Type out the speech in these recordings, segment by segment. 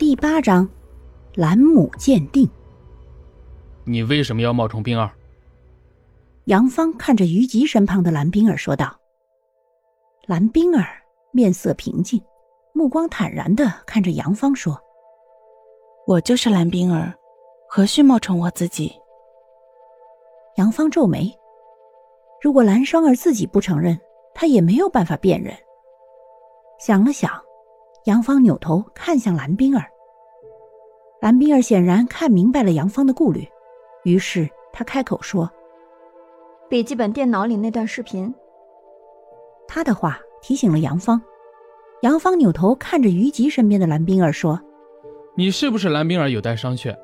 第八章，兰姆鉴定。你为什么要冒充冰儿？杨芳看着于吉身旁的蓝冰儿说道。蓝冰儿面色平静，目光坦然的看着杨芳说：“我就是蓝冰儿，何须冒充我自己？”杨芳皱眉。如果蓝双儿自己不承认，她也没有办法辨认。想了想，杨芳扭头看向蓝冰儿。蓝冰儿显然看明白了杨芳的顾虑，于是她开口说：“笔记本电脑里那段视频。”他的话提醒了杨芳。杨芳扭头看着于吉身边的蓝冰儿说：“你是不是蓝冰儿有待商榷。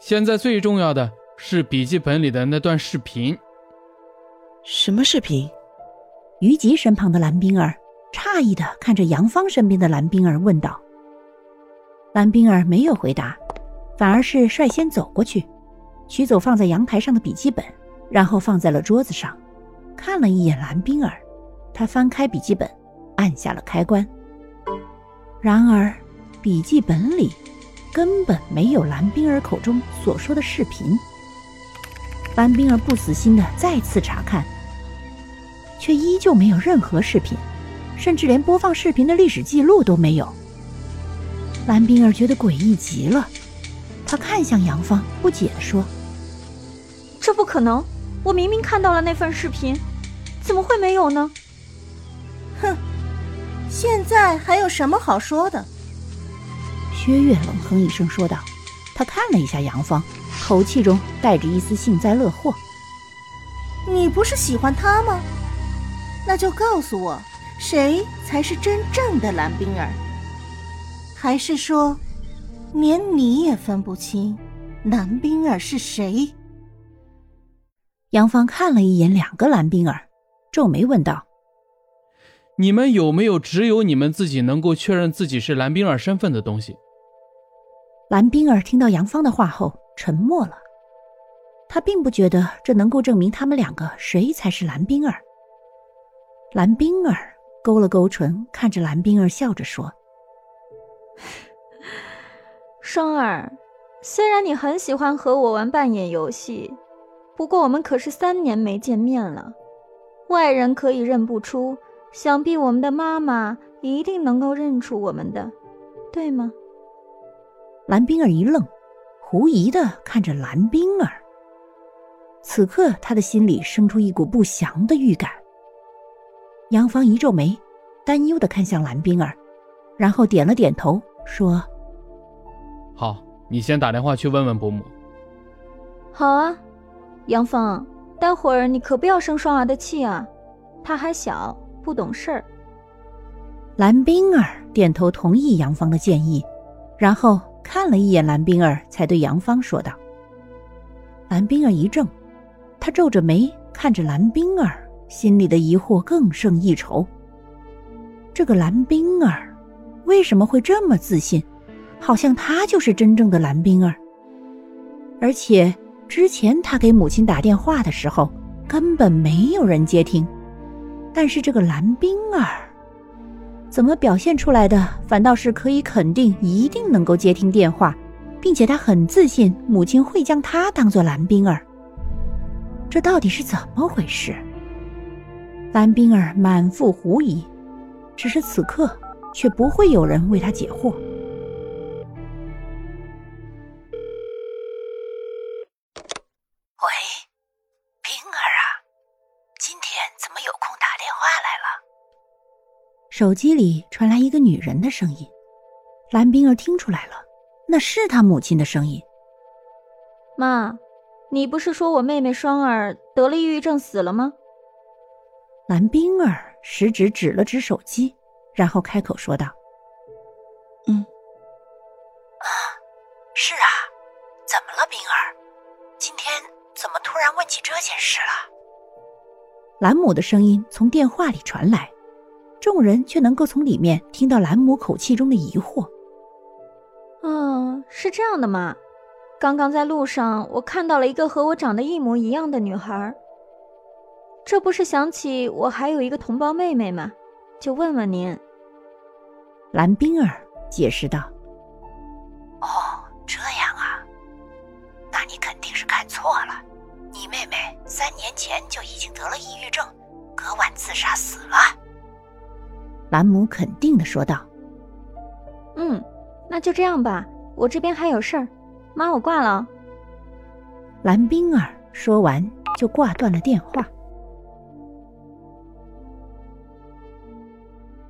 现在最重要的是笔记本里的那段视频。”什么视频？于吉身旁的蓝冰儿诧异的看着杨芳身边的蓝冰儿问道。蓝冰儿没有回答，反而是率先走过去，取走放在阳台上的笔记本，然后放在了桌子上，看了一眼蓝冰儿，他翻开笔记本，按下了开关。然而，笔记本里根本没有蓝冰儿口中所说的视频。蓝冰儿不死心的再次查看，却依旧没有任何视频，甚至连播放视频的历史记录都没有。蓝冰儿觉得诡异极了，她看向杨芳，不解地说：“这不可能！我明明看到了那份视频，怎么会没有呢？”哼，现在还有什么好说的？薛岳冷哼一声说道，他看了一下杨芳。口气中带着一丝幸灾乐祸。你不是喜欢他吗？那就告诉我，谁才是真正的蓝冰儿？还是说，连你也分不清蓝冰儿是谁？杨芳看了一眼两个蓝冰儿，皱眉问道：“你们有没有只有你们自己能够确认自己是蓝冰儿身份的东西？”蓝冰儿听到杨芳的话后。沉默了，他并不觉得这能够证明他们两个谁才是蓝冰儿。蓝冰儿勾了勾唇，看着蓝冰儿笑着说：“双儿，虽然你很喜欢和我玩扮演游戏，不过我们可是三年没见面了，外人可以认不出，想必我们的妈妈一定能够认出我们的，对吗？”蓝冰儿一愣。狐疑的看着蓝冰儿，此刻他的心里生出一股不祥的预感。杨芳一皱眉，担忧的看向蓝冰儿，然后点了点头，说：“好，你先打电话去问问伯母。”“好啊，杨芳，待会儿你可不要生双儿的气啊，他还小，不懂事儿。”蓝冰儿点头同意杨芳的建议，然后。看了一眼蓝冰儿，才对杨芳说道：“蓝冰儿一怔，她皱着眉看着蓝冰儿，心里的疑惑更胜一筹。这个蓝冰儿为什么会这么自信，好像她就是真正的蓝冰儿？而且之前她给母亲打电话的时候，根本没有人接听，但是这个蓝冰儿……”怎么表现出来的？反倒是可以肯定，一定能够接听电话，并且他很自信，母亲会将他当做蓝冰儿。这到底是怎么回事？蓝冰儿满腹狐疑，只是此刻却不会有人为他解惑。喂，冰儿啊，今天怎么有空打电话来了手机里传来一个女人的声音，蓝冰儿听出来了，那是她母亲的声音。妈，你不是说我妹妹双儿得了抑郁症死了吗？蓝冰儿食指指了指手机，然后开口说道：“嗯，啊，是啊，怎么了，冰儿？今天怎么突然问起这件事了？”兰母的声音从电话里传来。众人却能够从里面听到兰姆口气中的疑惑。嗯，是这样的嘛？刚刚在路上，我看到了一个和我长得一模一样的女孩。这不是想起我还有一个同胞妹妹吗？就问问您。”蓝冰儿解释道：“哦，这样啊，那你肯定是看错了。你妹妹三年前就已经得了抑郁症，隔晚自杀死了。”兰姆肯定的说道：“嗯，那就这样吧，我这边还有事儿，妈，我挂了。”蓝冰儿说完就挂断了电话。